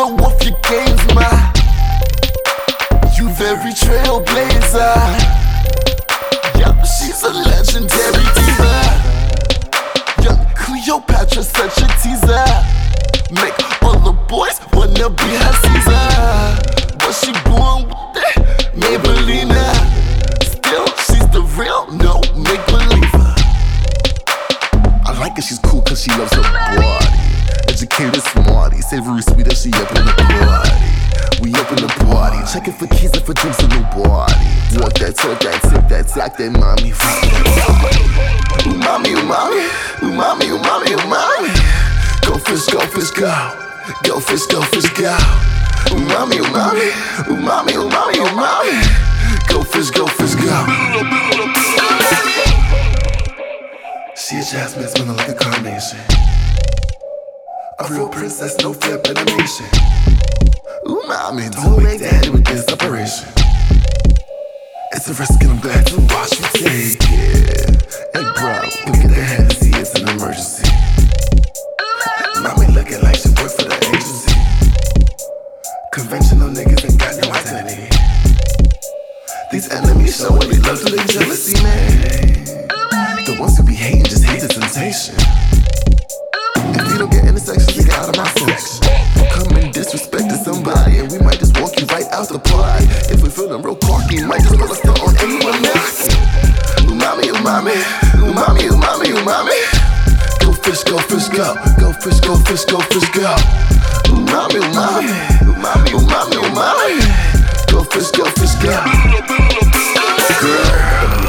so We might just walk you right out the party If we feeling real cocky, might just put a stunt on anyone else. Umami, umami, umami, umami, umami. Go fish, go fish, go, go fish, go fish, go fish, go. Umami, umami, umami, umami, umami. Go fish, go fish, go. Girl,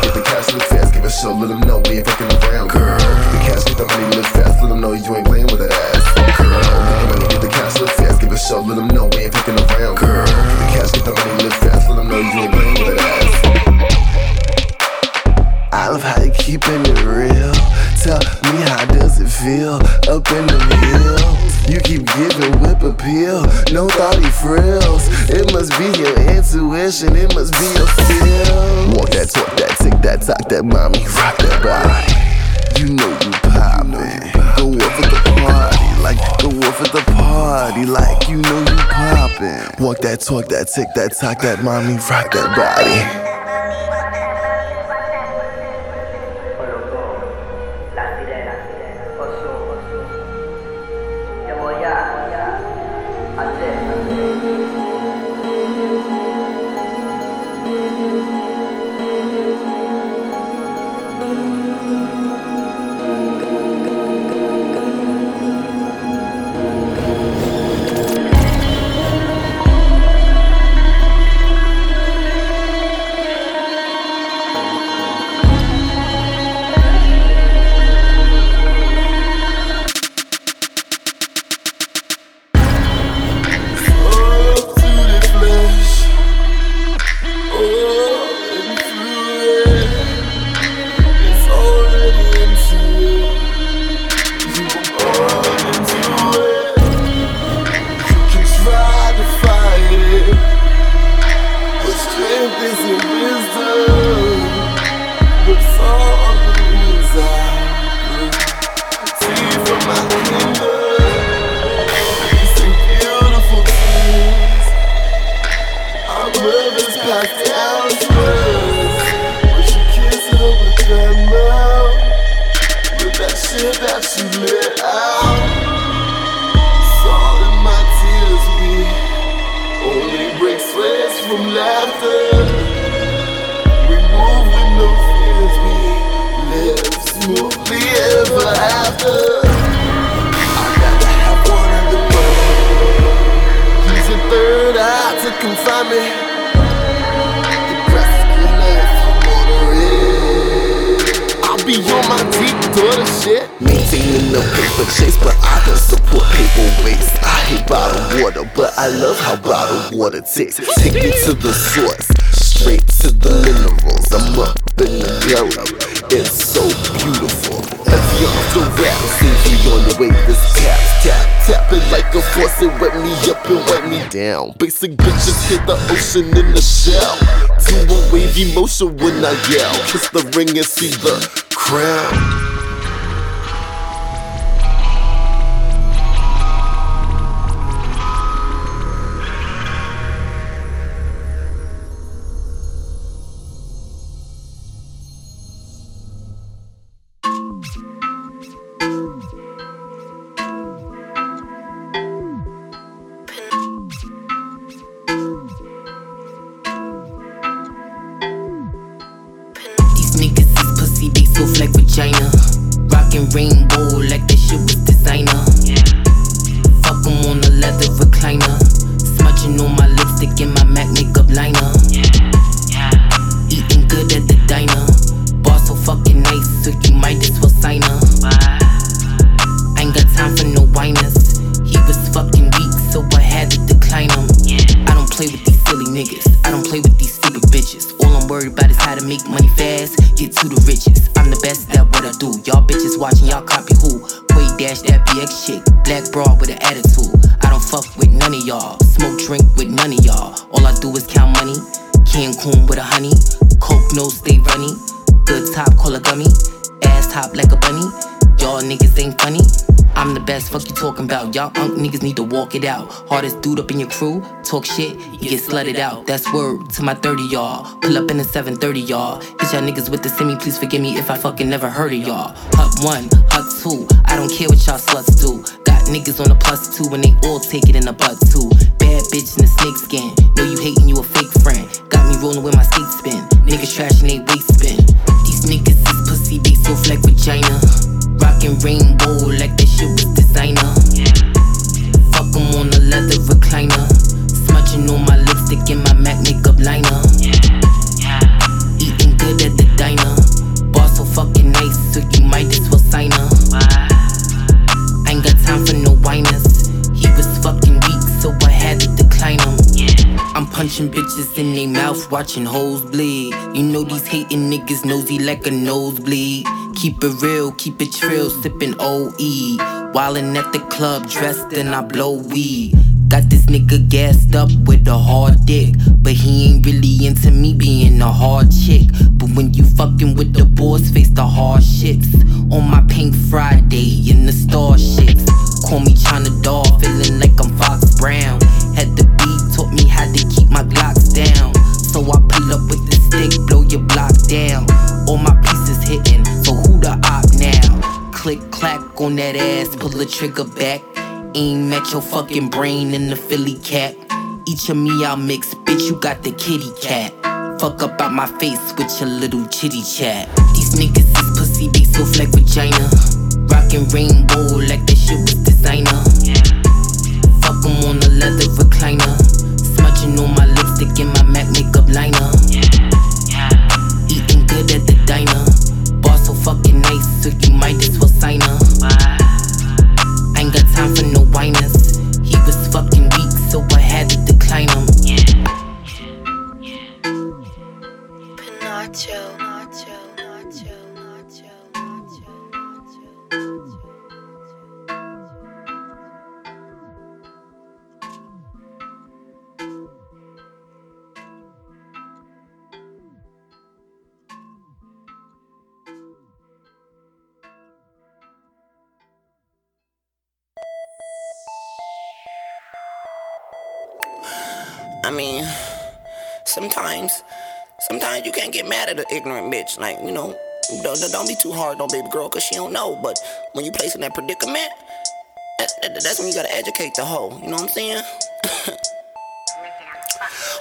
get the cash look fast, give a show, let them know we ain't fucking around. Girl, the cash get the money look fast, let them know you ain't playing with that ass so let them know we ain't fucking around. Girl, the cash get the money, live fast, let them know you ain't playing with that. I love how you keeping it real. Tell me how does it feel up in the hills? You keep giving whip appeal, no thoughty frills. It must be your intuition, it must be your feel. Walk that, talk that, tick that, talk that, mommy, rock that body. You know The wolf at the party, like you know you poppin'. Walk that talk, that tick, that talk, that mommy rock that body. person in the shell. Do a wavy motion when I yell. Kiss the ring and see the crowd. About. Y'all unk niggas need to walk it out. Hardest dude up in your crew, talk shit, you get slutted out. That's word to my 30 y'all. Pull up in the 730 y'all. Hit y'all niggas with the semi, please forgive me if I fucking never heard of y'all. Hut one, hut two, I don't care what y'all sluts do. Got niggas on the plus two and they all take it in the butt too. Bad bitch in the snake skin. Know you hating, you a fake friend. Got me rolling with my skate spin. Niggas trashing they waist spin. These niggas is pussy, they so like vagina. Rockin' rainbow they mouth, watching hoes bleed. You know these hating niggas nosy like a nosebleed. Keep it real, keep it trill, sipping OE. Wildin' at the club, dressed and I blow weed. Got this nigga gassed up with a hard dick. But he ain't really into me being a hard chick. But when you fucking with the boss, face the hard shits. On my pink Friday in the starships. Call me China Doll, feeling like I'm Fox Brown. Had the beat, taught me how to keep my Glocks down. So I pull up with the stick, blow your block down. All my pieces hitting, so who the op now? Click clack on that ass, pull the trigger back. Aim at your fucking brain in the Philly cat. Each of me I'll mix, bitch, you got the kitty cat. Fuck up out my face with your little chitty chat. These niggas is pussy, they so like vagina. Rockin' rainbow like that shit was designer. Fuck 'em on the leather recliner. Smudging on my lipstick and my sometimes, sometimes you can't get mad at an ignorant bitch. Like, you know, don't, don't- be too hard on baby girl, cause she don't know. But when you place in that predicament, that, that- that's when you gotta educate the hoe. You know what I'm saying?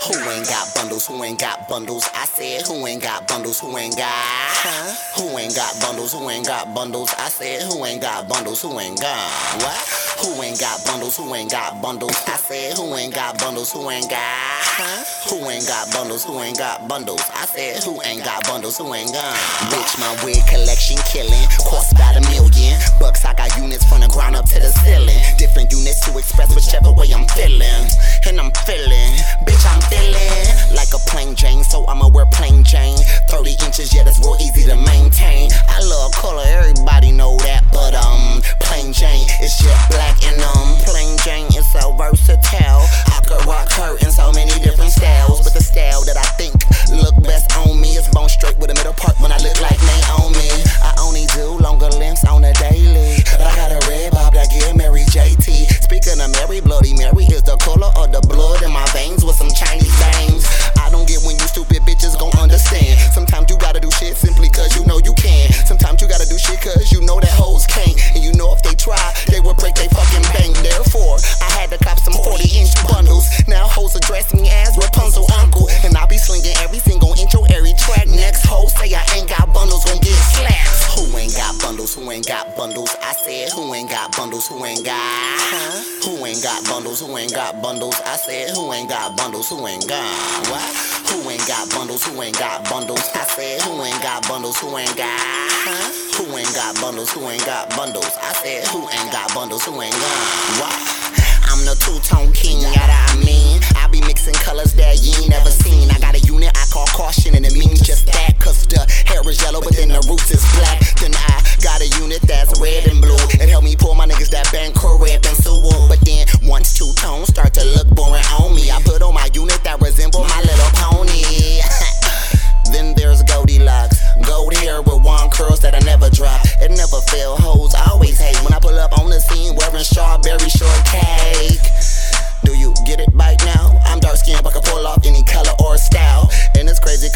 Who ain't got bundles? Who ain't got bundles? I said, who ain't got bundles? Who ain't got? Who ain't got bundles? Who ain't got bundles? I said, who ain't got bundles? Who ain't got? What? Who ain't got bundles? Who ain't got bundles? I said, who ain't got bundles? Who ain't got? Huh? Who ain't got bundles? Who ain't got bundles? I said, who ain't got bundles? Who ain't got? Bitch, my wig collection killing. Cost about a million. Bucks, I got units from the ground up to the ceiling. Different units to express whichever way I'm feeling. And I'm feeling, bitch, I'm feeling like a plain Jane. So I'ma wear plain Jane. 30 inches, yeah, that's real easy to maintain. I love color, everybody know that. But um, plain Jane is just black and um, plain Jane is so versatile. I could rock her in so many different styles. But the style that I think look best on me is bone straight with a middle part when I look like Naomi. I only do longer lengths on a daily. But I had a red bob that get Mary JT. Speaking of Mary, Bloody Mary is the color of the blood in my veins with some Chinese names. I don't get when you stupid bitches gon' understand. Sometimes you gotta do shit simply cause you know you can. Sometimes you gotta do shit cause you know that hoes can't. And you know if they try, they will break they fucking bang. Therefore, I had to cop some 40 inch bundles. Now hoes address me as Rapunzel uncle. And I be slinging every single intro, every track. Next hoes say I ain't got bundles, gon' get slapped. Who ain't got bundles? Who ain't got bundles? I said, who ain't got bundles, who ain't got? Huh? Who ain't got bundles, who ain't got bundles? I said, who ain't got bundles, who ain't got? What? Who ain't got bundles, who ain't got bundles? I said, who ain't got bundles, who ain't got? Huh? Who ain't got bundles, who ain't got bundles? I said, who ain't got bundles, who ain't got? What? I'm two-tone king, yada I mean. I be mixing colors that you ain't never seen. I got a unit I call caution, and it means just that. Cause the hair is yellow, but then the roots is black. Then I got a unit that's red and blue. It help me pull my niggas that been correct and so But then once two tones start to look boring on me, I put on my unit that resemble my little pony. Gold hair with one curls that I never drop. It never fail. Hoes always hate when I pull up on the scene wearing strawberry shortcake. Do you get it right now? I'm dark skinned, but can pull off any color or style. And it's crazy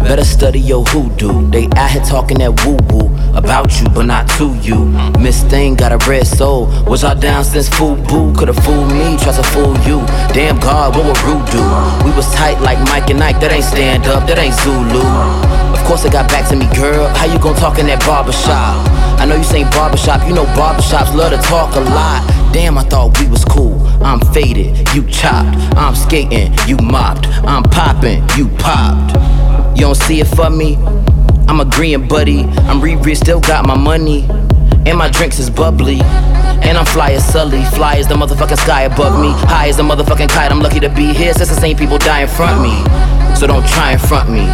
Better study your hoodoo. They out here talking that woo woo about you, but not to you. Miss Thing got a red soul. Was y'all down since FUBU? Could've fooled me, tries to fool you. Damn God, what would Rude do? We was tight like Mike and Ike. That ain't stand up, that ain't Zulu. Of course it got back to me, girl. How you gon' talk in that barbershop? I know you say barbershop, you know barbershops love to talk a lot. Damn, I thought we was cool. I'm faded, you chopped. I'm skating, you mopped. I'm popping, you popped. You don't see it for me? I'm agreeing, buddy. I'm Riri, still got my money. And my drinks is bubbly. And I'm fly as Sully, fly as the motherfucking sky above me. High as the motherfucking kite, I'm lucky to be here since the same people die in front of me. So don't try and front me.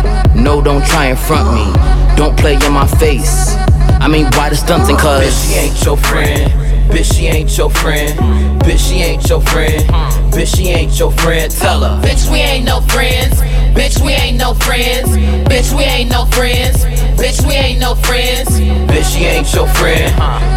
No, don't try and front me. Don't play in my face. I mean, why the stunting? Cause Bitch, she ain't your friend. Bitch, she ain't your friend. Bitch, she ain't your friend. Bitch, she ain't your friend. Tell her. Bitch, we ain't no friends. Bitch, we ain't no friends. Bitch, we ain't no friends. Bitch, we ain't no friends. Bitch, she ain't your friend.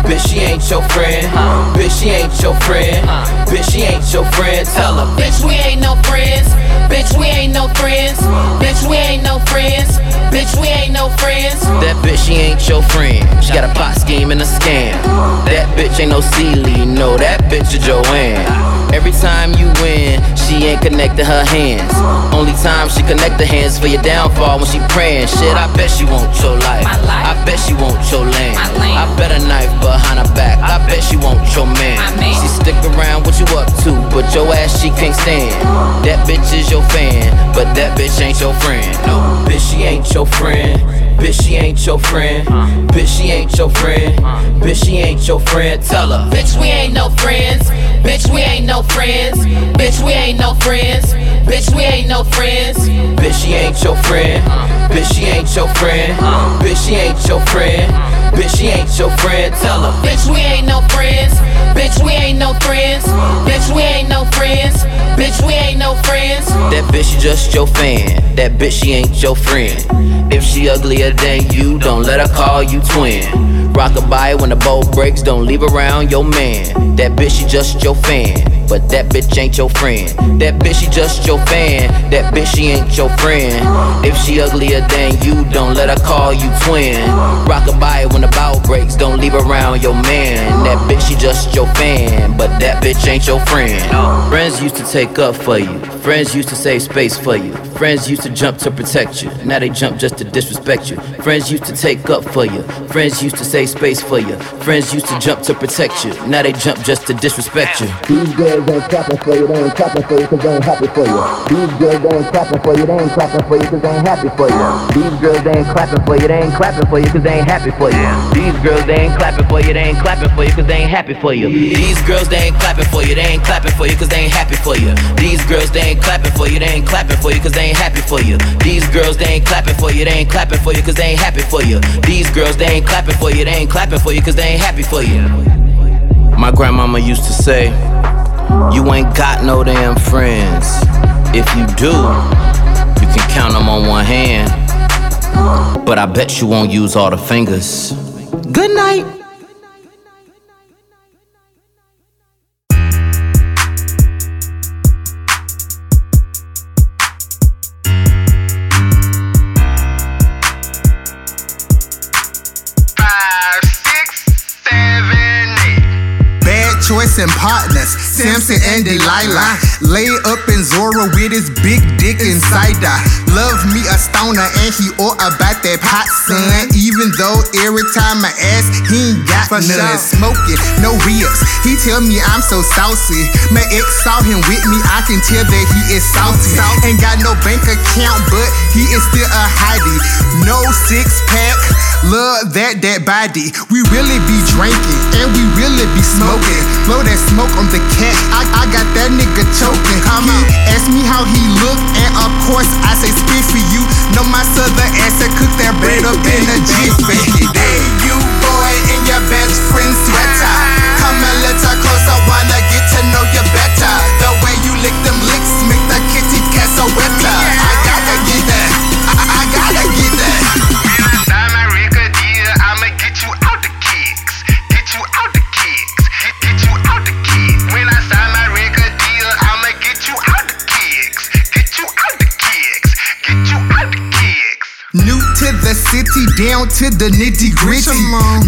Bitch, she ain't your friend. Bitch, she ain't your friend. Bitch, she ain't your friend. Tell her. Bitch, we ain't no friends. Bitch, we ain't no friends. Bitch, we ain't no friends. Bitch, we ain't no friends. That bitch, she ain't your friend. She got a pot scheme and a scam. That bitch ain't no Celie, no, that bitch is Joanne. Every time you win, she ain't connected her hands. Only time she connect the hands for your downfall when she praying. Shit, I bet she want your life. I bet she want your land. I bet a knife behind her back. I bet she want your man. Man. She stick around what you up to, but your ass she can't stand. That bitch is your fan, but that bitch ain't your friend. No. Bitch, she ain't your friend. Bitch, she ain't your friend. Bitch, she ain't your friend. Bitch, she ain't your friend. Tell her. Bitch, we ain't no friends. Bitch, we ain't no friends. Bitch, we ain't no friends. Bitch, we ain't no friends. Bitch, she ain't your friend. Bitch, she ain't your friend. Bitch, she ain't your friend. Bitch, she ain't your friend, tell her. Bitch, we ain't no friends. Bitch, we ain't no friends. Bitch, we ain't no friends. Bitch, we ain't no friends. That bitch she just your fan. That bitch she ain't your friend. If she uglier than you, don't let her call you twin. Rockabye when the boat breaks, don't leave around your man. That bitch she just your fan. But that bitch ain't your friend. That bitch she just your fan. That bitch she ain't your friend. If she uglier than you, don't let her call you twin. Rockabye when the bow breaks, don't leave around your man. That bitch she just your fan. But that bitch ain't your friend. Friends used to take up for you. Friends used to save space for you. Friends used to jump to protect you. Now they jump just to disrespect you. Friends used to take up for you. Friends used to save space for you. Friends used to jump to protect you. Now they jump just to disrespect you. These girls ain't clapping for you, they ain't clapping for you cause they ain't happy for you. These girls they ain't clapping for you, they ain't clapping for you cause they ain't happy for you. These girls they ain't clapping for you, they ain't clapping for you cause they ain't happy for you. These girls they ain't clapping for you, they ain't clapping for you cause they ain't happy for you. These girls they ain't clapping for you, they ain't clapping for you cause they ain't happy for you. These girls they ain't clapping for you, they ain't clapping for you cause they ain't happy for you. These girls they ain't clapping for you, they ain't clapping for you cause they ain't happy for you. These girls they ain't clapping for you, they ain't clapping for you cause they ain't happy for you. My grandmama used to say, You ain't got no damn friends. If you do, you can count them on one hand. But I bet you won't use all the fingers. Good night. And partners, Samson and Delilah. Lay up in Zora with his big dick inside her. Love me a stoner and he all about that pot, son. Mm-hmm. Even though every time I ask, he ain't got For none. sure. Smoking, no ribs. He tell me I'm so saucy. My ex saw him with me, I can tell that he is salty. Ain't got no bank account, but he is still a hottie. No six pack, love that that body. We really be drinking and we really be smoking. Blow that smoke on the cat. I, I got that nigga choking. he Ask me how he look, and of course I say spit for you. Know my southern ass that cook that bread up in a jiffy. Hey, you boy in your best friend sweater. Come a little closer, wanna get to know you better. The way you lick them licks make the kitty cat so wetter. The down to the nitty gritty.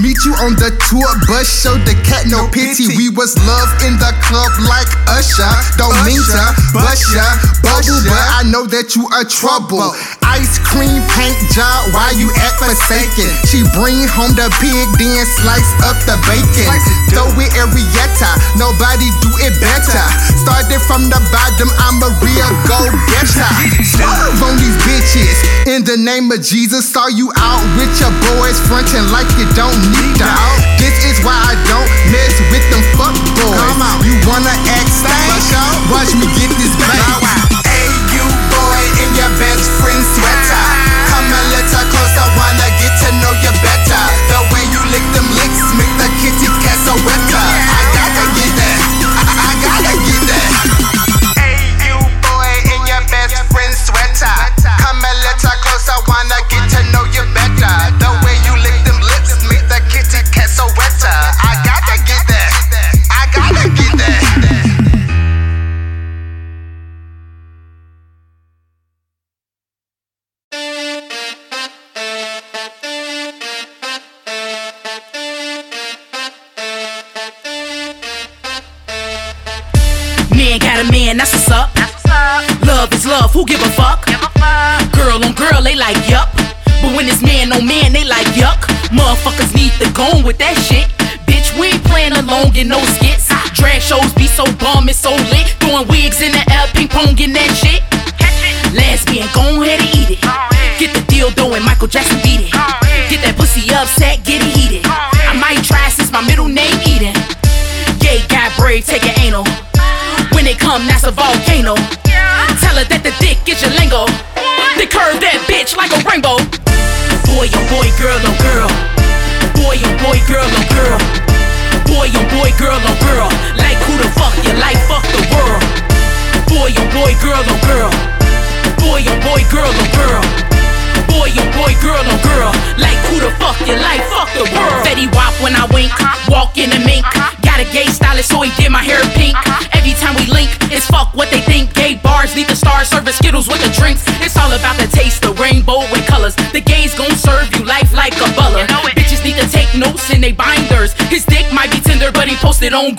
Meet you on the tour bus, show the cat no pity. We was love in the club like Usher. Don't mean to bust ya, bubble, but I know that you are trouble. Ice cream paint job, why you act forsaken? She bring home the pig, then slice up the bacon. Throw it Arietta, nobody do it better. Started from the bottom, I'm a real go getter. Swerve on these bitches. In the name of Jesus, saw you out with your boys frontin' like you don't need them. This is why I don't mess with them fuck boys. You wanna act stank? Watch me get this bank. Hey, you boy in your best friend sweater. Come a little closer, wanna get to know you better. The way you lick them licks make the kitty cat so wetter.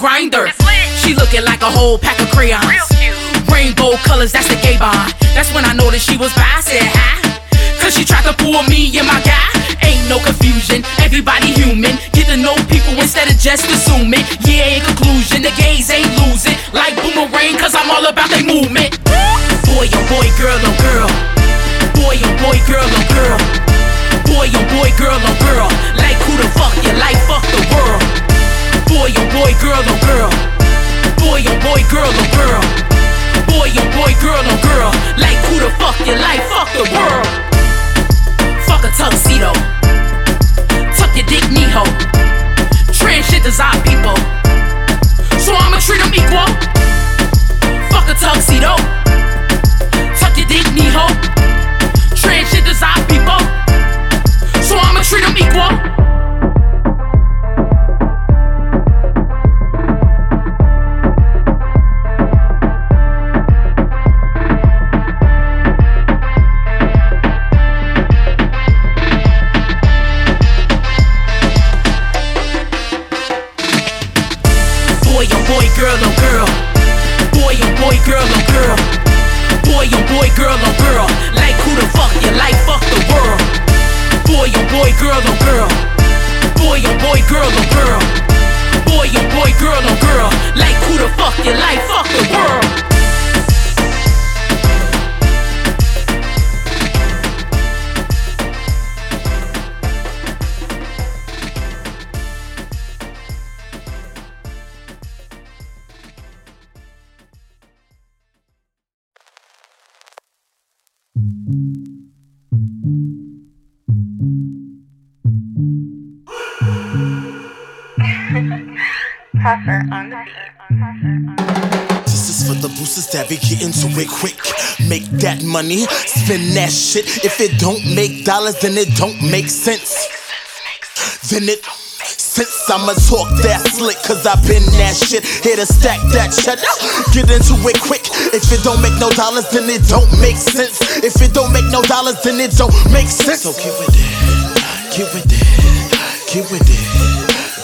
Grinder. She looking like a whole pack of crayons. Rainbow colors, that's the gay bond. That's when I noticed she was bi. I said hi. Cause she tried to pull me and my guy. Ain't no confusion, everybody human. Get to know people instead of just assuming. Yeah, in conclusion, the gays ain't losing. Like boomerang, cause I'm all about their movement. Boy, oh boy, girl, oh girl. Boy, oh boy, girl, oh girl. Boy, oh boy, girl, oh girl. Like who the fuck you like? Fuck the world. Boy, oh boy, girl, oh girl. Boy, oh boy, girl, oh girl. Boy, oh boy, girl, oh girl. Like who the fuck you like? Fuck the world. Fuck a tuxedo. Tuck your dick, Neho. Transgenders are people. So I'ma treat them equal. Fuck a tuxedo. Tuck your dick, Neho. Transgenders are people. So I'ma treat them equal. Girl, oh girl. Boy, oh boy, girl, oh girl. Boy, oh boy, girl, oh girl. Like who the fuck you like? Fuck the world. Boy, oh boy, girl, oh girl. Boy, oh boy, girl, oh girl. Boy, oh boy, girl, oh girl. Like who the fuck you like? Fuck the world. For the boosters that be getting to it quick. Make that money, spend that shit. If it don't make dollars, then it don't make sense. Then it. Since I'ma talk that slick, cause I've been that shit. Here to stack that cheddar. Get into it quick. If it don't make no dollars, then it don't make sense. If it don't make no dollars, then it don't make sense. So get with it. Get with it. Get with it.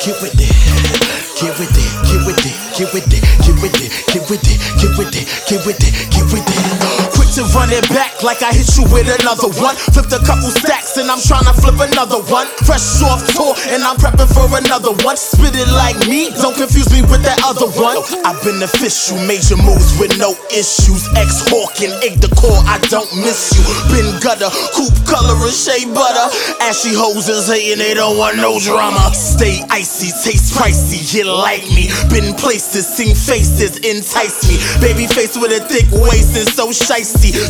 Get with it get with it, get with it, get with it, get with it, get with it, get with it, get with it, get with it. Run it back like I hit you with another one. Flipped a couple stacks and I'm trying to flip another one. Fresh off tour and I'm prepping for another one. Spit it like me, don't confuse me with that other one. I've been official, major moves with no issues. Ex Hawking, egg the core, I don't miss you. Been gutter, coupe color and shea butter. Ashy hoes is hating, they don't want no drama. Stay icy, taste pricey, you like me. Been places, seen faces, entice me. Baby face with a thick waist and so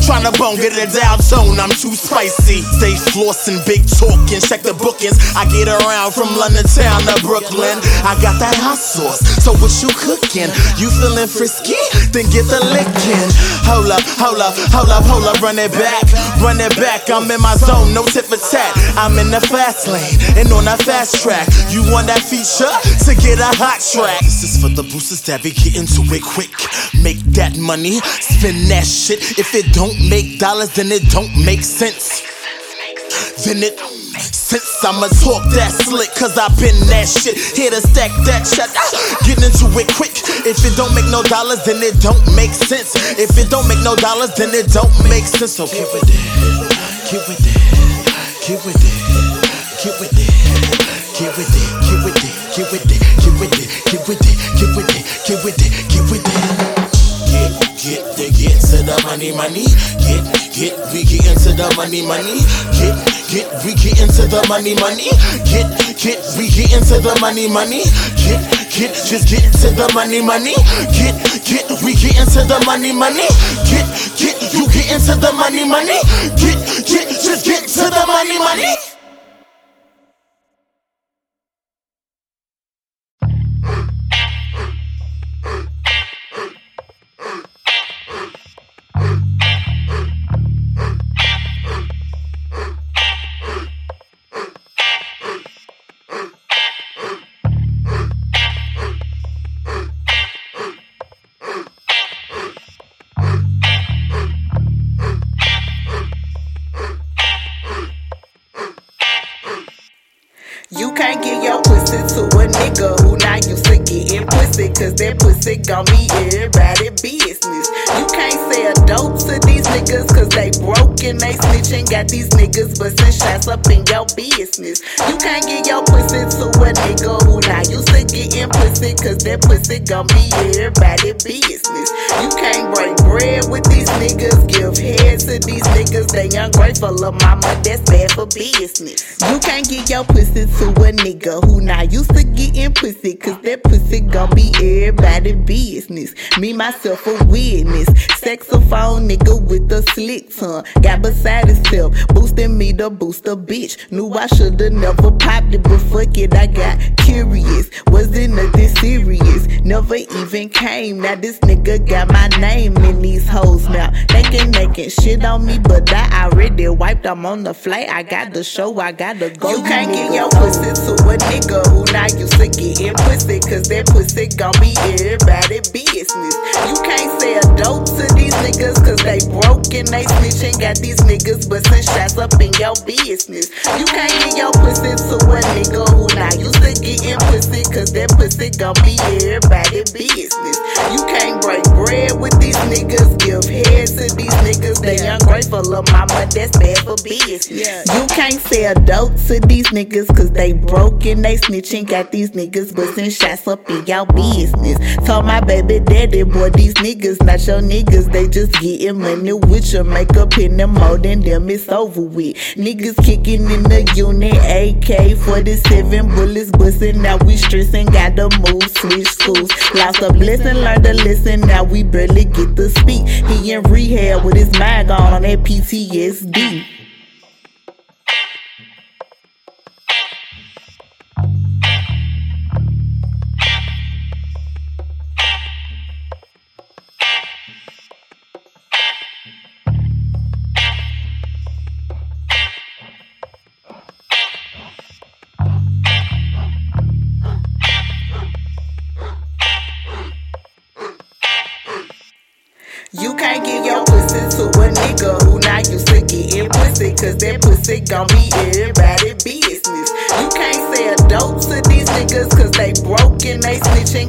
Tryna bone, get it down tone, I'm too spicy. Stay flossing, big talking, check the bookings. I get around from London town to Brooklyn. I got that hot sauce, so what you cooking? You feeling frisky? Then get the licking. Hold up, hold up, hold up, hold up, run it back, run it back. I'm in my zone, no tip for tat. I'm in the fast lane and on that fast track. You want that feature to get a hot track? This is for the boosters that be getting to it quick. Make that money, spend that shit. If it don't make dollars, then it don't make sense. Then it. Since I'ma talk that slick, cause I've been that shit. Here to stack that shit. Get into it quick. If it don't make no dollars, then it don't make sense. If it don't make no dollars, then it don't make sense. So get with it. Get with it. Get with it. Get with it. Get with it. Get with it. Get with it. Get with it. Get with it. Get with it. Get with it. Get with it. Get, to get to the money, money. Get, get, we get into the money, money. Get, get, we get into the money, money. Get, get, we get into the money, money. Get, get, just get to the money, money. Get, get, we get into the money, money. Get, get, you get into the money, money. Get, get, just get to the money, money. Cause that pussy they snitching. Got these niggas busting shots up in your business. You can't get your pussy to a nigga who not used to getting pussy, cause that pussy gon' be everybody business. You can't break bread with these niggas, give head to these niggas. They ungrateful of mama, that's bad for business. You can't get your pussy to a nigga who not used to getting pussy, cause that pussy gon' be everybody business. Me, myself, a witness. Saxophone nigga with a slick tongue. Got beside himself, boosting me to boost a bitch. Knew I shoulda never popped it, but fuck it, I got curious. Wasn't nothing serious, never even came. Now this nigga got my name in these hoes now. They can can shit on me, but I already wiped. I'm on the flight. I got the show. I gotta go. You can't get your pussy to a nigga who not used to getting pussy, cause that pussy gon' be everybody business. You can't sell dope to these niggas, cause they broke and they snitching. Got these niggas busting shots up in your business. You can't get your pussy to a nigga who not used to getting pussy, cause that pussy gon' be everybody business. You can't break bread with these niggas, give head to these niggas. They ungrateful of mama, that's bad for business. You can't sell dope to these niggas, cause they broke and they snitching. Got these niggas busting shots up in y'all business. Told my baby daddy, boy, these niggas not your niggas. They just getting money with your makeup in them more than them. It's over with. Niggas kicking in the unit, AK 47 bullets busting. Now we stressing, gotta move, switch schools. Lost a blessing, learned to listen, Now we barely get to speak. He in rehab with his mind gone on that PTSD.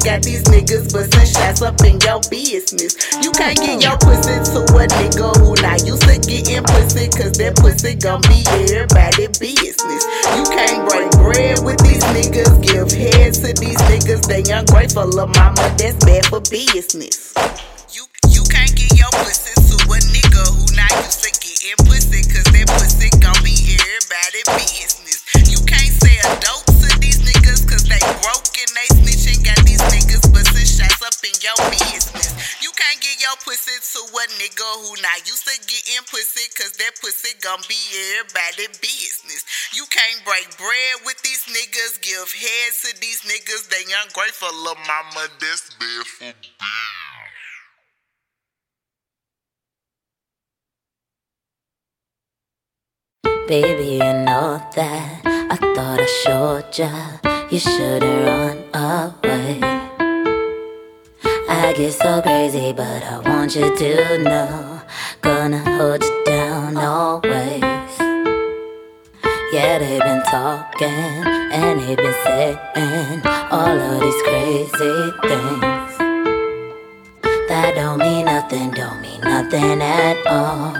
Got these niggas busting shots up in your business. You can't get your pussy to a nigga who not used to getting pussy, cause that pussy gon' be everybody business. You can't break bread with these niggas, give head to these niggas. They ungrateful of mama, that's bad for business. You you can't get your pussy to a nigga who not used to getting pussy, cause that pussy gon' be everybody business. You can't sell dope to these niggas, cause they broke and they niggas busting shots up in your business. You can't get your pussy to a nigga who not used to getting pussy, cause that pussy gon' be everybody business. You can't break bread with these niggas, give head to these niggas. They ungrateful of mama, that's bad for Baby, you know that I thought I showed ya. You should've run away. I get so crazy, but I want you to know. Gonna hold you down always. Yeah, they've been talking and they've been saying all of these crazy things. That don't mean nothing, don't mean nothing at all.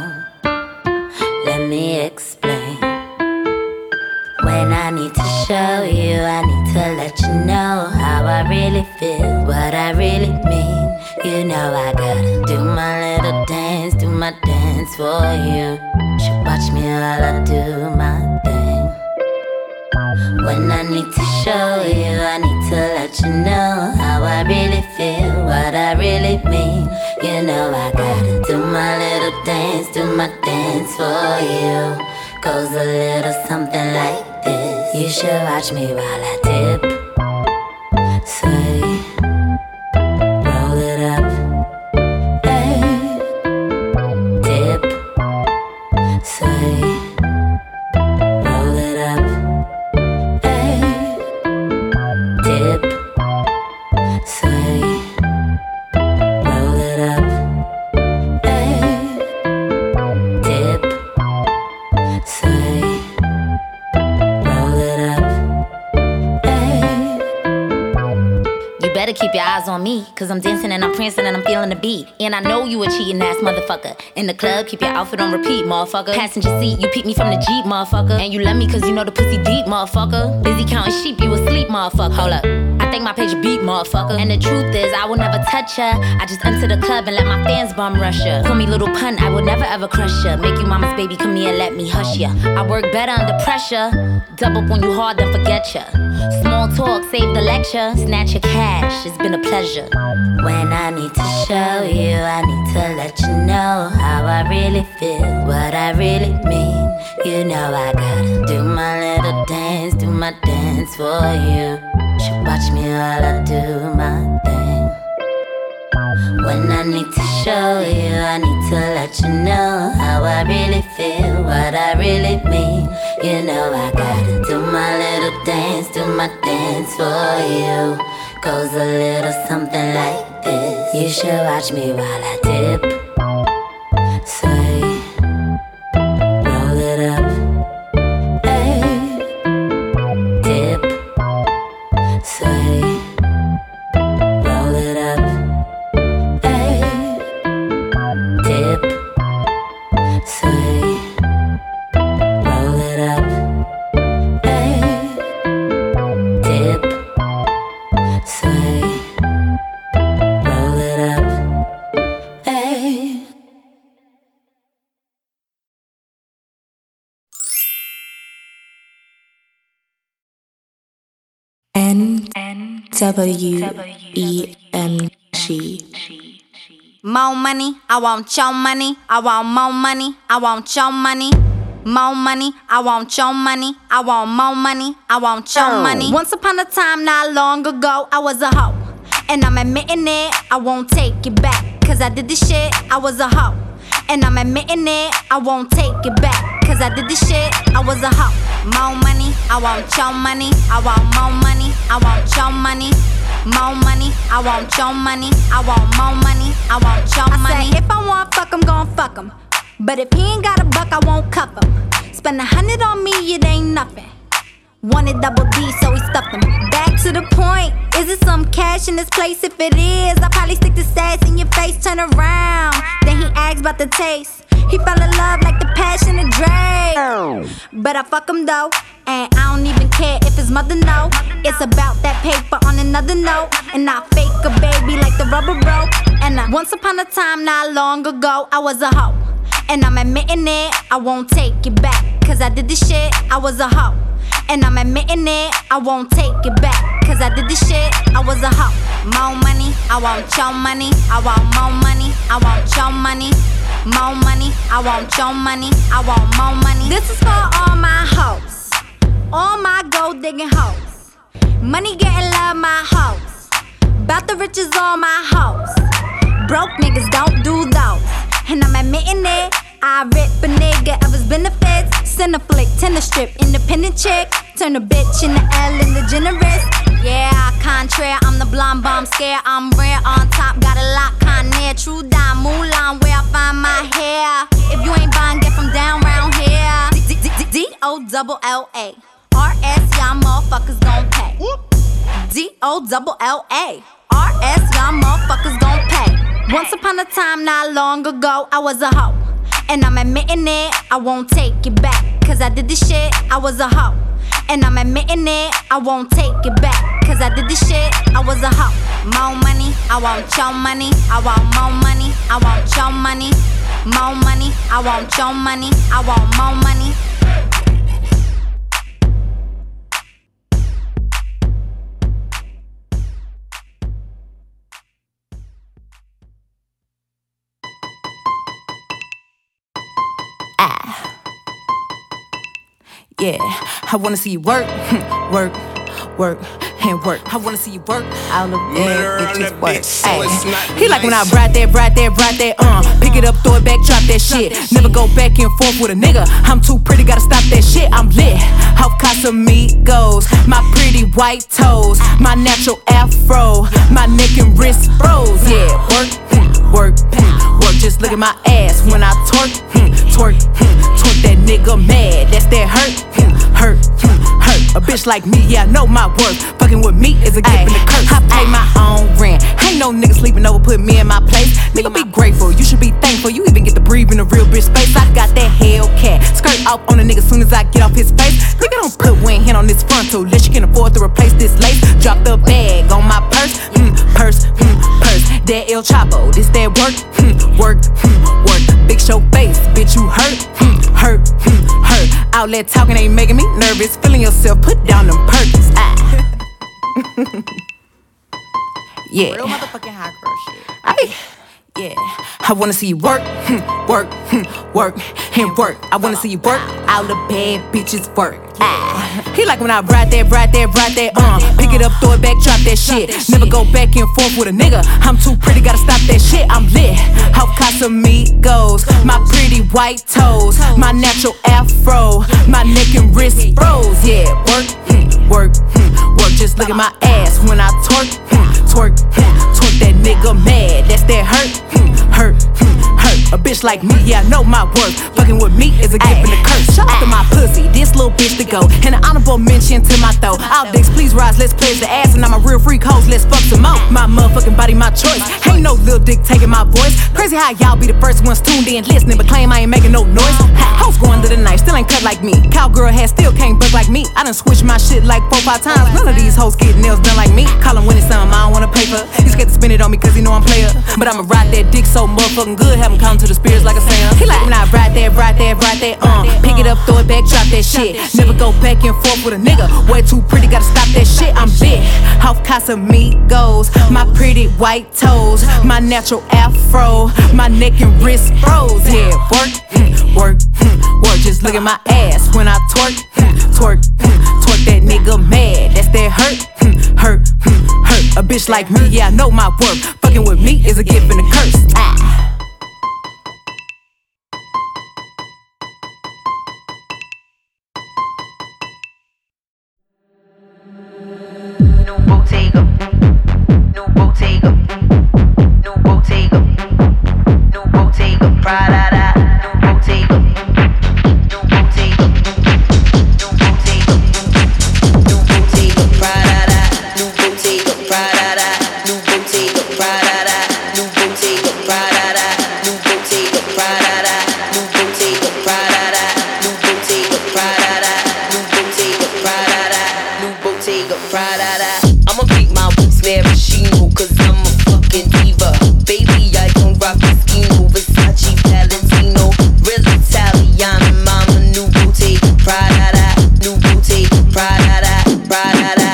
Let me explain. When I need to show you, I need to let you know how I really feel, what I really mean. You know I gotta do my little dance, do my dance for you. Should watch me while I do my thing. When I need to show you, I need to let you know how I really feel, what I really mean. You know I gotta do my little dance, do my dance for you. Goes a little something like You should watch me while I dip, sway, better keep your eyes on me. Cause I'm dancing and I'm prancing and I'm feeling the beat. And I know you a cheating ass motherfucker. In the club, keep your outfit on repeat, motherfucker. Passenger seat, you peek me from the Jeep, motherfucker. And you love me cause you know the pussy deep, motherfucker. Busy counting sheep, you asleep, motherfucker. Hold up. Think my page beat, motherfucker. And the truth is, I will never touch ya. I just enter the club and let my fans bum rush ya. Call me little pun, I will never ever crush ya. Make you mama's baby, come here, let me hush ya. I work better under pressure. Double up on you hard, then forget ya. Small talk, save the lecture. Snatch your cash, it's been a pleasure. When I need to show you, I need to let you know how I really feel, what I really mean. You know I gotta do my little dance, do my dance for you. Should watch me while I do my thing. When I need to show you, I need to let you know how I really feel, what I really mean. You know I gotta do my little dance, do my dance for you. Goes a little something like this. You should watch me while I dip. W E M G. More money, I want your money. I want more money, I want your money. More money, I want your money. I want more money, I want your money. Once upon a time, not long ago, I was a hoe. And I'm admitting it, I won't take it back. Cause I did this shit, I was a hoe. And I'm admitting it, I won't take it back. Cause I did this shit, I was a hoe. More money, I want your money. I want more money, I want your money. More money, I want your money. I want more money, I want your I money. said, if I want fuck, I'm gon' fuck him. But if he ain't got a buck, I won't cuff him. Spend a hundred on me, it ain't nothing. Wanted double D, so he stuffed him. Back to the point. Is it some cash in this place? If it is, I probably stick the stats in your face, turn around. Then he asks about the taste. He fell in love like the passion of Drake. But I fuck him though, and I don't even care if his mother know. It's about that paper on another note, and I fake a baby like the rubber broke. And I, once upon a time, not long ago, I was a hoe. And I'm admitting it, I won't take it back. Cause I did this shit, I was a hoe. And I'm admitting it, I won't take it back. Cause I did this shit, I was a hoe. More money, I want your money. I want more money, I want your money. More money, I want your money. I want more money. This is for all my hoes. All my gold digging hoes. Money getting love, my hoes. About the riches, all my hoes. Broke niggas don't do those. And I'm admitting it. I rip a nigga of his benefits. Send a flick, tender strip, independent chick. Turn a bitch into L into generous. Yeah, contraire, I'm the blonde bomb scare. I'm rare on top, got a lot Conair. True dime, Mulan, where I find my hair. If you ain't buying, get from down round here. D O double L A. R S, y'all motherfuckers gon' pay. D O double L A. R S, y'all motherfuckers gon' pay. Once upon a time, not long ago, I was a hoe. And I'm admitting it, I won't take it back. Cause I did this shit, I was a hoe. And I'm admitting it, I won't take it back. Cause I did this shit, I was a hoe. More money, I want your money. I want more money, I want your money. More money, I want your money. I want more money. Yeah, I wanna see you work, work, work, and work. I wanna see you work. All of that bitches work. Ay. He like when I ride that, ride that, ride that, uh. Pick it up, throw it back, drop that shit. Never go back and forth with a nigga. I'm too pretty, gotta stop that shit. I'm lit. Off Casamigos, my pretty white toes, my natural afro, my neck and wrist froze. Yeah, work, work, work. Just look at my ass when I twerk, hmm, twerk, hmm, twerk that nigga mad. That's that hurt, hmm, hurt, hmm, hurt. A bitch like me, yeah, I know my worth. Fucking with me is a gift and a curse. I pay my own rent. Ain't no nigga sleeping over, put me in my place. Nigga, be grateful. You should be thankful. You even get to breathe in a real bitch space. I got that Hellcat. Skirt off on a nigga soon as I get off his face. Nigga, don't put one hand on this frontal. Unless you can afford to replace this lace. Drop the bag on my purse. Hmm, purse, hmm, purse. That El Chapo. This that work, hmm, work, hmm, work. Big show face, bitch, you hurt, hmm, hurt, hmm, hurt. Outlet talking ain't making me nervous. Feeling yourself, put down them perkins. Ah. yeah. Real motherfucking high girl shit. I, yeah. I wanna see you work, hmm, work, hmm, work, and work. I wanna see you work. All the bad bitches work. Ah. He like when I ride that, ride that, ride that, uh. Pick it up, throw it back, drop that shit. Never go back and forth with a nigga. I'm too pretty, gotta stop that shit. I'm lit. How Casamigos, my pretty white toes, my natural afro, my neck and wrist froze. Yeah, work, hmm, work, work. Just look at my ass when I twerk, twerk, twerk that nigga mad. That's that hurt, hmm, hurt, bitch like me, yeah, I know my worth. Fucking with me is a gift and a curse. Shout out to my pussy, this little bitch to go. And an honorable mention to my throat. All dicks, please rise, let's pledge the ass. And I'm a real freak hoes, let's fuck some more. My motherfucking body, my choice. Ain't no little dick taking my voice. Crazy how y'all be the first ones tuned in, listening, but claim I ain't making no noise. Hoes going to the knife, still ain't cut like me. Cowgirl head still can't bug like me. I done switched my shit like four, five times. None of these hoes get nails done like me. Call him when it's something I don't wanna pay for. He's scared to spend it on me cause he know I'm player. But I'ma ride that dick so motherfucking good, have him come to the spirits like a Sam. He like when I ride that, ride that, ride that, uh. Pick it up, throw it back, drop that shit. Never go back and forth with a nigga. Way too pretty, gotta stop that shit. I'm big. Off Casamigos, my pretty white toes, my natural afro, my neck and wrist froze. Yeah, work, hmm, work, hmm, work. Just look at my ass when I twerk, hmm, twerk, twerk that nigga mad. That's that hurt, hurt, hurt. A bitch like me, yeah, I know my worth. Fucking with me is a gift and a curse. Ah. Friday. Pride, da da, ra da da.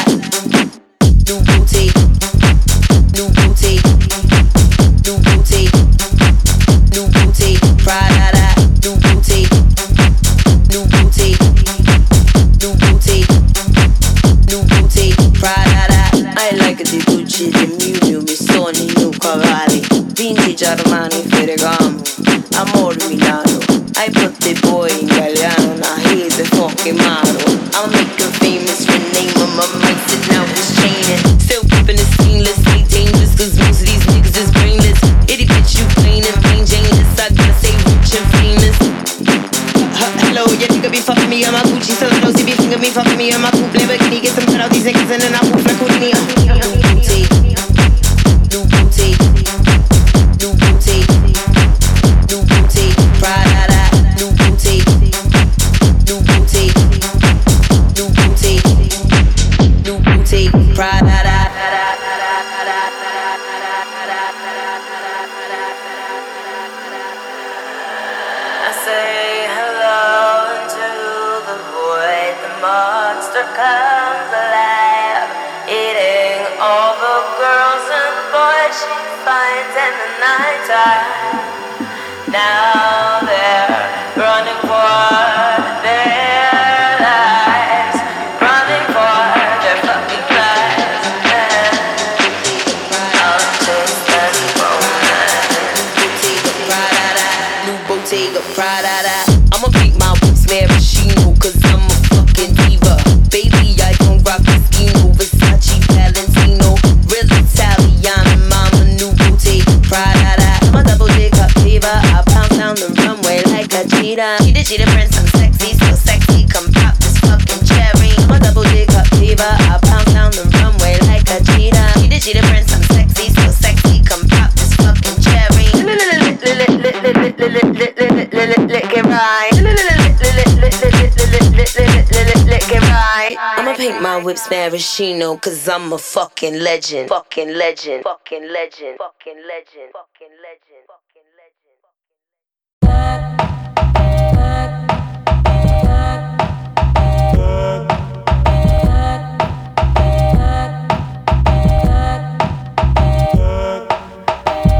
Whips maraschino, cause I'm a fucking legend. Fucking legend. Fucking legend. Fucking legend. Fucking legend. Fucking legend.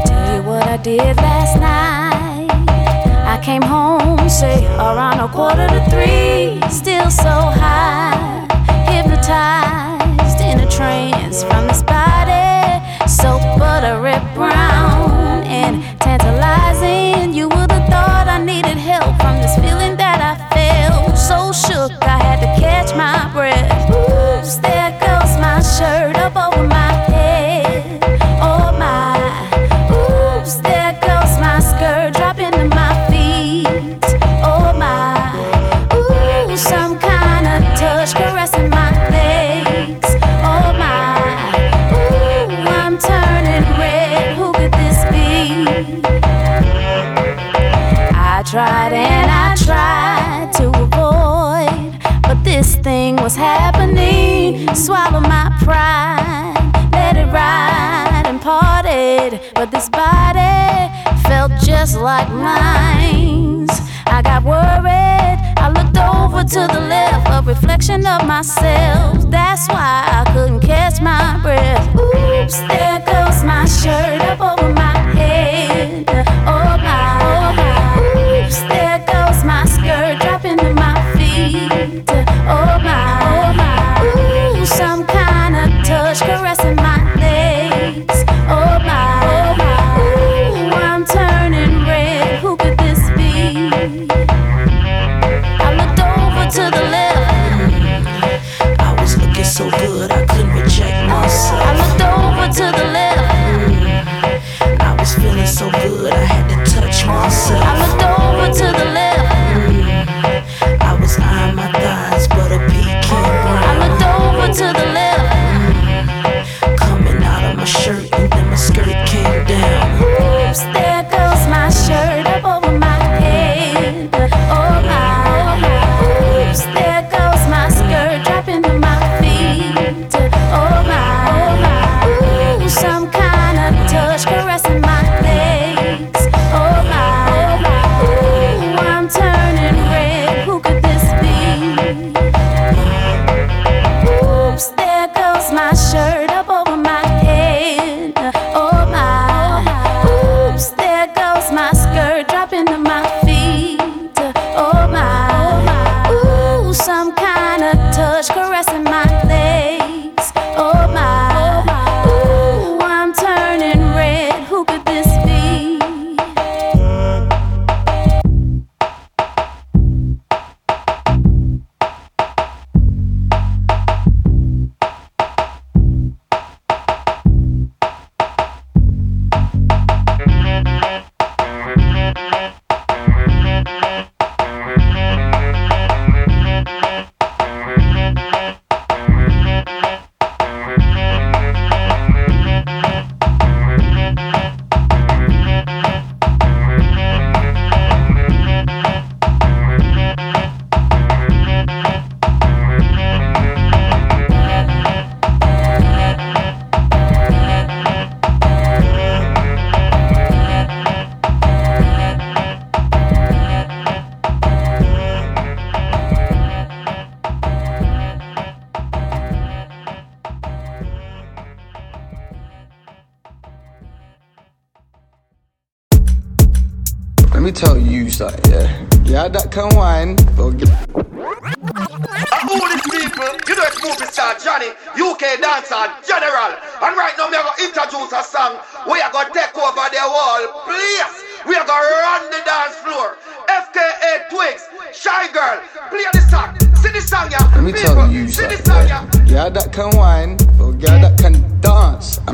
Tell you what I did last night. I came home, say around a quarter to three, still so high, hypnotized in a trance from this body, so buttery brown and tantalizing. You would have thought I needed help from this feeling that I felt. So shook, I was happening. Swallow my pride, let it ride and parted. But this body felt just like mine's. I got worried. I looked over to the left, a reflection of myself. That's why I couldn't catch my breath. Oops, there goes my shirt up over my head.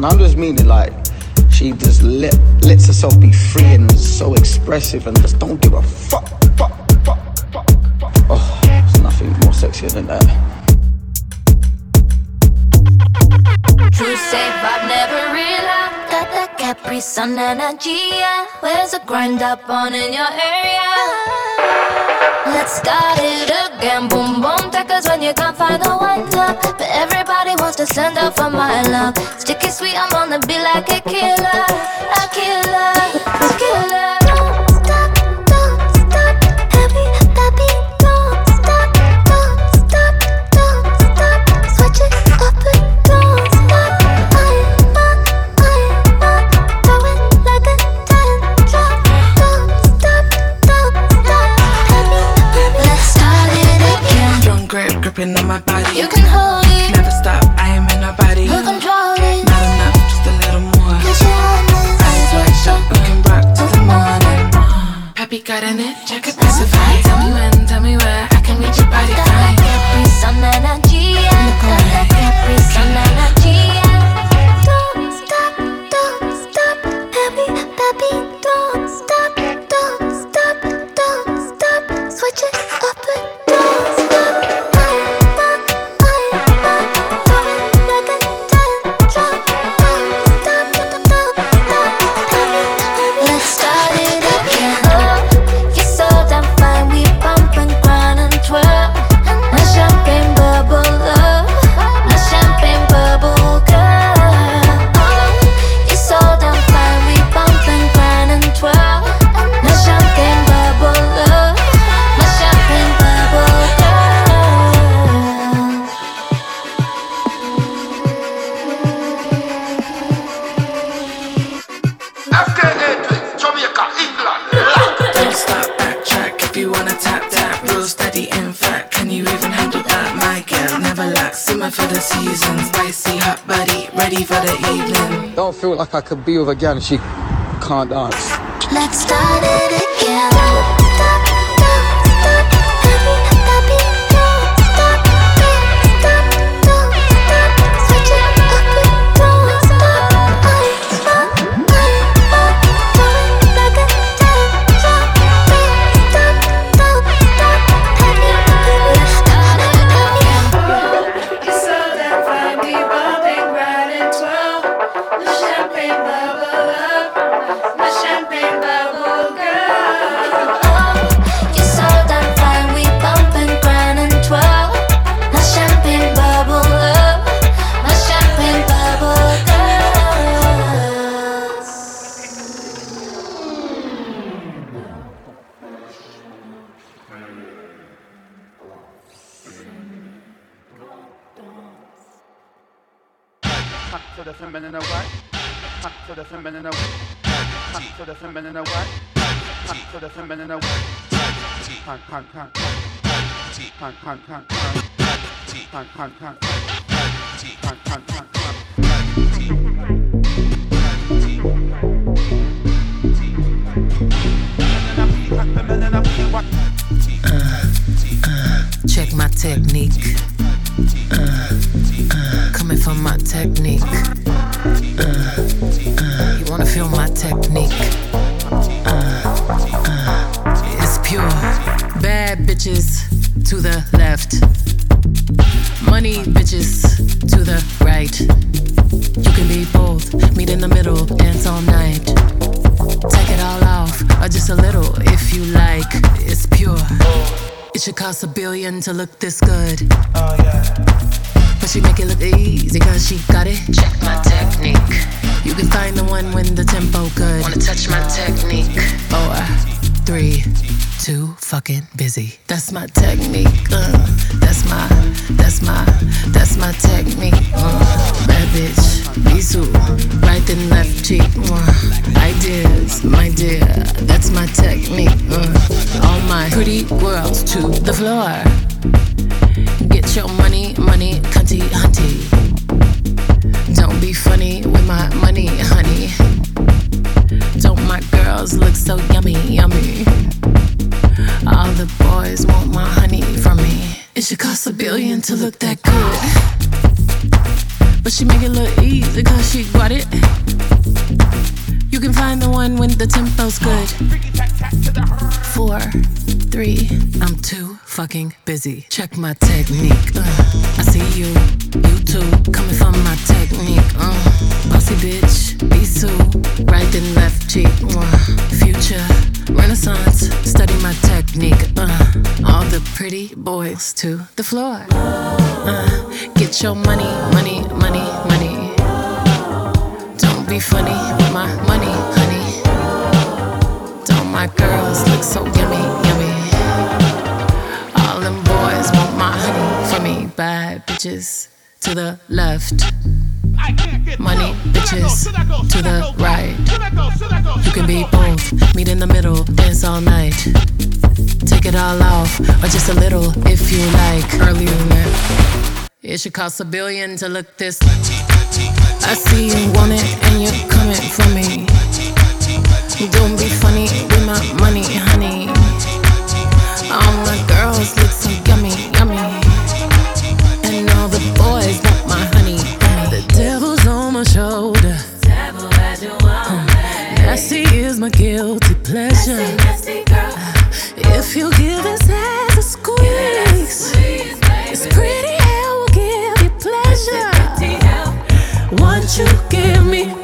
And I'm just meaning like, she just let, lets herself be free and is so expressive and just don't give a fuck, fuck, fuck, fuck, fuck. Oh, there's nothing more sexier than that. True safe, I've never realized that that Capri Sun energy. yeah. Where's the grind up on in your area? Let's start it again, boom boom. Take when you can't find the one top. But everybody wants to send up for my love. Sticky sweet, I'm on the beat like a killer, a killer. Pappy could be with a girl she can't dance. Let's start it feminine away. The feminine away. The feminine away. The feminine away. Can, can, can. Can, can, can. Can, can, can. Can, can, can. Check my technique. Uh, uh, coming from my technique. Technique? Uh, uh, it's pure. Bad bitches to the left. Money bitches to the right. You can be both. Meet in the middle. Dance all night. Take it all off, or just a little if you like. It's pure. It should cost a billion to look this good. Oh yeah. She make it look easy cause she got it. Check my technique. You can find the one when the tempo good. Wanna touch my technique? Four, three, two, fucking busy. That's my technique. Uh, that's my, that's my, that's my technique. Uh, bad bitch, Bisou, right and left cheek. Uh, ideas, my dear, that's my technique. Uh, all my pretty girls to the floor. Get your money, money, cunty, hunty. Don't be funny with my money, honey. Don't my girls look so yummy, yummy? All the boys want my honey from me. It should cost a billion to look that good. But she make it look easy cause she got it. You can find the one when the tempo's good. Four, three, I'm too fucking busy. Check my technique. Uh, I see you, you too. Coming from my technique. Uh, bossy bitch, Bisou. Right and left cheek. Uh, future, renaissance. Study my technique. Uh, all the pretty boys to the floor. Uh, get your money, money, money, money. Don't be funny with my money, honey my girls look so yummy, yummy. All them boys want my honey for me. Bad bitches to the left. Money bitches to the right. You can be both, meet in the middle, dance all night. Take it all off, or just a little if you like. Early It should cost a billion to look this. I see you want it and you're coming for me. Don't be funny be my money, honey. All my girls look so yummy, yummy. And all the boys want my honey. The devil's on my shoulder. Uh, nasty is my guilty pleasure. Uh, if you give his ass a squeeze, it's pretty hell will give you pleasure. Won't you give me?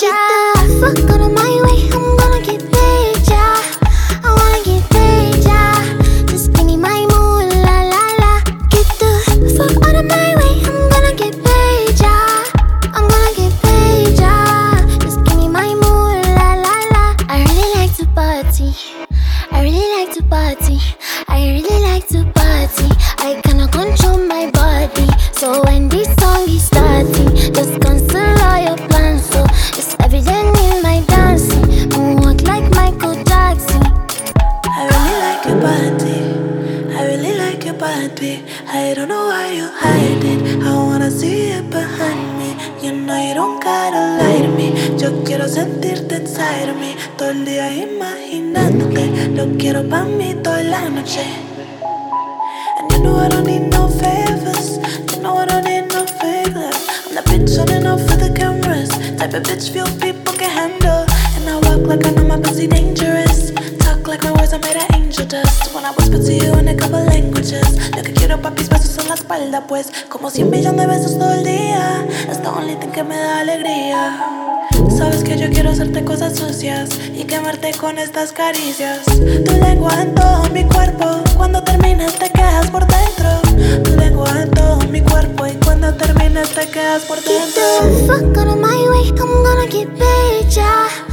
Yeah. como 100 millones de besos todo el día. Hasta un litro que me da alegría. Sabes que yo quiero hacerte cosas sucias y quemarte con estas caricias. Tu lengua en todo mi cuerpo, cuando terminas te quedas por dentro. Tu lengua en todo mi cuerpo y cuando terminas te quedas por dentro. Fuck out my way, I'm gonna get paid, yeah.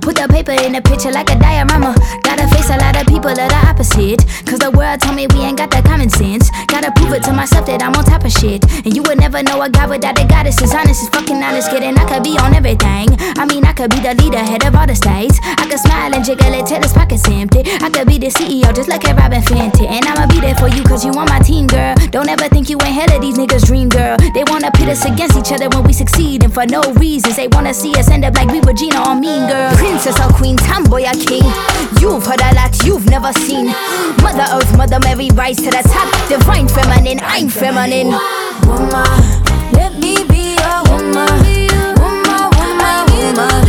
Put the paper in the picture like a diorama. Gotta face a lot of people of the opposite. Cause the world told me we ain't got that common sense. Gotta prove it to myself that I'm on top of shit. And you would never know a guy without a goddess is honest, is fucking honest, kidding. I could be on everything. I mean, I could be the leader, head of all the states. I could smile and jiggle it till his pockets empty. I could be the CEO, just like a Robyn Fenty. And I'ma be there for you, cause you on my team, girl. Don't ever think you ain't hell of these niggas' dream, girl. They wanna pit us against each other when we succeed, and for no reasons. They wanna see us end up like we Regina or Mean Girl. Princess or Queen, tomboy or king. You've heard a lot you've never seen. Mother Earth, Mother Mary, rise to the top. Divine feminine, I'm feminine. woman. Let me be your woman. Woman, woman, woman.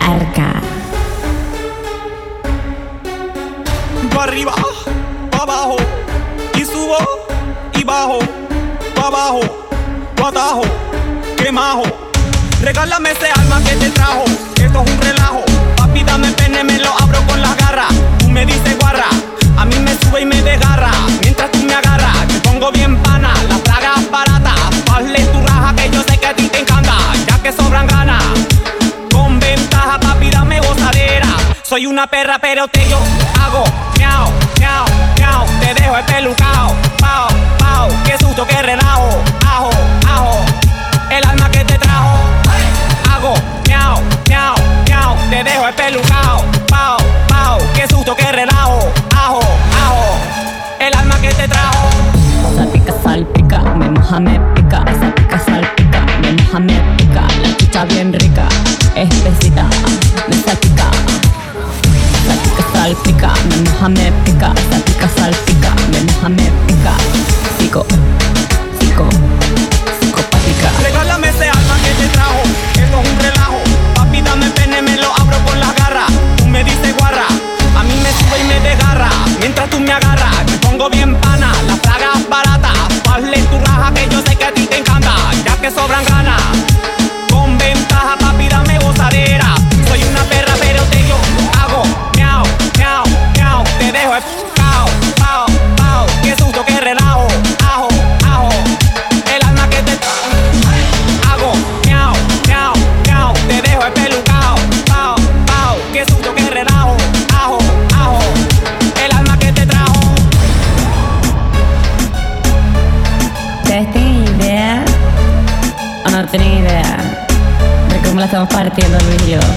Arca. Arriba, pa' abajo, y subo y bajo, pa' abajo, pa' atajo, que majo. Regálame ese alma que te trajo, esto es un relajo. Papi, dame pene, me lo abro con las garras. Tú me dices guarra, a mí me sube y me desgarra. Mientras tú me agarras, Soy una perra, pero te yo hago miau, miau, miau. Te dejo espelucao, pao, pao. Qué susto, qué relajo, ajo, ajo. El alma que te trajo, hago dejo espelucao. Pao, pao, qué susto, qué relajo. Ajo, ajo, el alma que te trajo. Salpica, salpica, me moja, me pica. Salpica, salpica, me moja, me pica. La chicha bien rica, espesita, me salpica. Salpica, me moja, me pica. Salpica, salpica, me moja, me pica. Pico, pico, psicopática. Regálame ese alma que te trajo, esto es un relajo. Papi, dame pene, me lo abro con las garras. Tú me dices guarra, a mí me sube y me desgarra. Mientras tú me agarras, me pongo bien pana. tendo.